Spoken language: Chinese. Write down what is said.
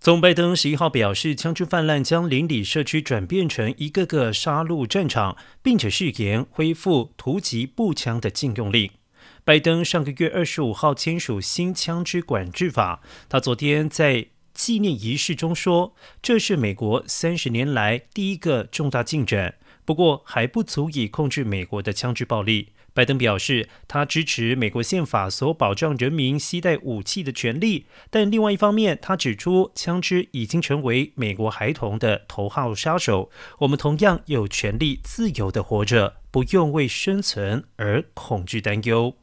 总拜登十一号表示，枪支泛滥将邻里社区转变成一个个杀戮战场，并且誓言恢复突击步枪的禁用令。拜登上个月二十五号签署新枪支管制法，他昨天在纪念仪式中说，这是美国三十年来第一个重大进展，不过还不足以控制美国的枪支暴力。拜登表示，他支持美国宪法所保障人民携带武器的权利，但另外一方面，他指出，枪支已经成为美国孩童的头号杀手。我们同样有权利自由地活着，不用为生存而恐惧担忧。